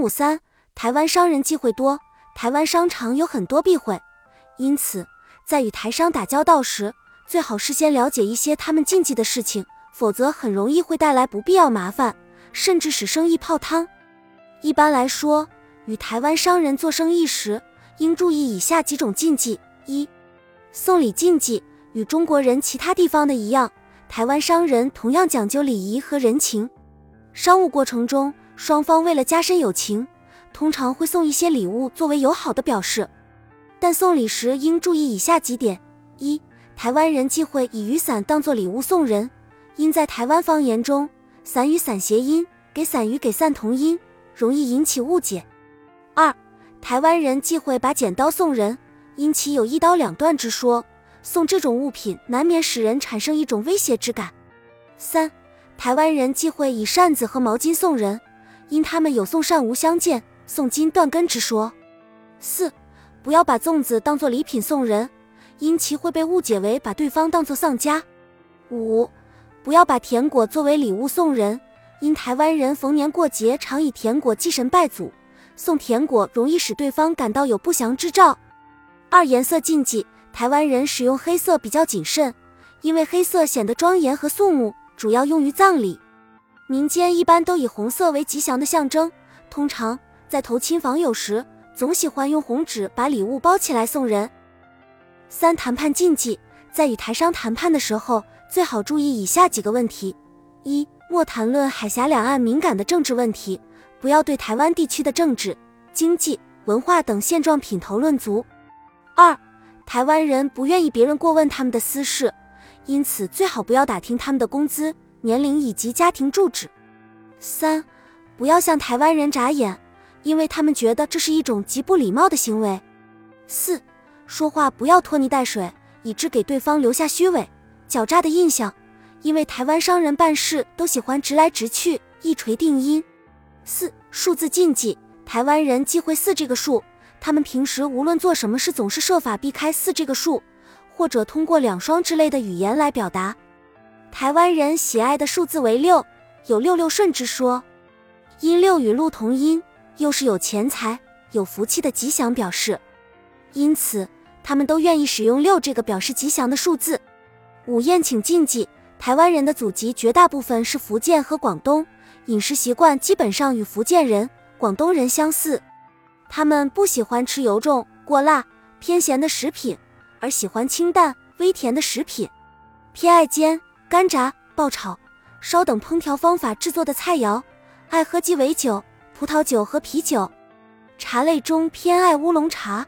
五三，台湾商人忌讳多，台湾商场有很多避讳，因此在与台商打交道时，最好事先了解一些他们禁忌的事情，否则很容易会带来不必要麻烦，甚至使生意泡汤。一般来说，与台湾商人做生意时，应注意以下几种禁忌：一、送礼禁忌。与中国人其他地方的一样，台湾商人同样讲究礼仪和人情。商务过程中，双方为了加深友情，通常会送一些礼物作为友好的表示。但送礼时应注意以下几点：一、台湾人忌讳以雨伞当做礼物送人，因在台湾方言中，伞与伞谐音，给伞与给伞同音。容易引起误解。二，台湾人忌讳把剪刀送人，因其有一刀两断之说，送这种物品难免使人产生一种威胁之感。三，台湾人忌讳以扇子和毛巾送人，因他们有送善无相见，送金断根之说。四，不要把粽子当做礼品送人，因其会被误解为把对方当作丧家。五，不要把甜果作为礼物送人。因台湾人逢年过节常以甜果祭神拜祖，送甜果容易使对方感到有不祥之兆。二颜色禁忌，台湾人使用黑色比较谨慎，因为黑色显得庄严和肃穆，主要用于葬礼。民间一般都以红色为吉祥的象征，通常在投亲访友时，总喜欢用红纸把礼物包起来送人。三谈判禁忌，在与台商谈判的时候，最好注意以下几个问题：一莫谈论海峡两岸敏感的政治问题，不要对台湾地区的政治、经济、文化等现状品头论足。二，台湾人不愿意别人过问他们的私事，因此最好不要打听他们的工资、年龄以及家庭住址。三，不要向台湾人眨眼，因为他们觉得这是一种极不礼貌的行为。四，说话不要拖泥带水，以致给对方留下虚伪、狡诈的印象。因为台湾商人办事都喜欢直来直去，一锤定音。四数字禁忌，台湾人忌讳四这个数，他们平时无论做什么事，总是设法避开四这个数，或者通过两双之类的语言来表达。台湾人喜爱的数字为六，有六六顺之说，因六与禄同音，又是有钱财、有福气的吉祥表示，因此他们都愿意使用六这个表示吉祥的数字。五宴请禁忌。台湾人的祖籍绝大部分是福建和广东，饮食习惯基本上与福建人、广东人相似。他们不喜欢吃油重、过辣、偏咸的食品，而喜欢清淡、微甜的食品，偏爱煎、干炸、爆炒、烧等烹调方法制作的菜肴，爱喝鸡尾酒、葡萄酒和啤酒。茶类中偏爱乌龙茶、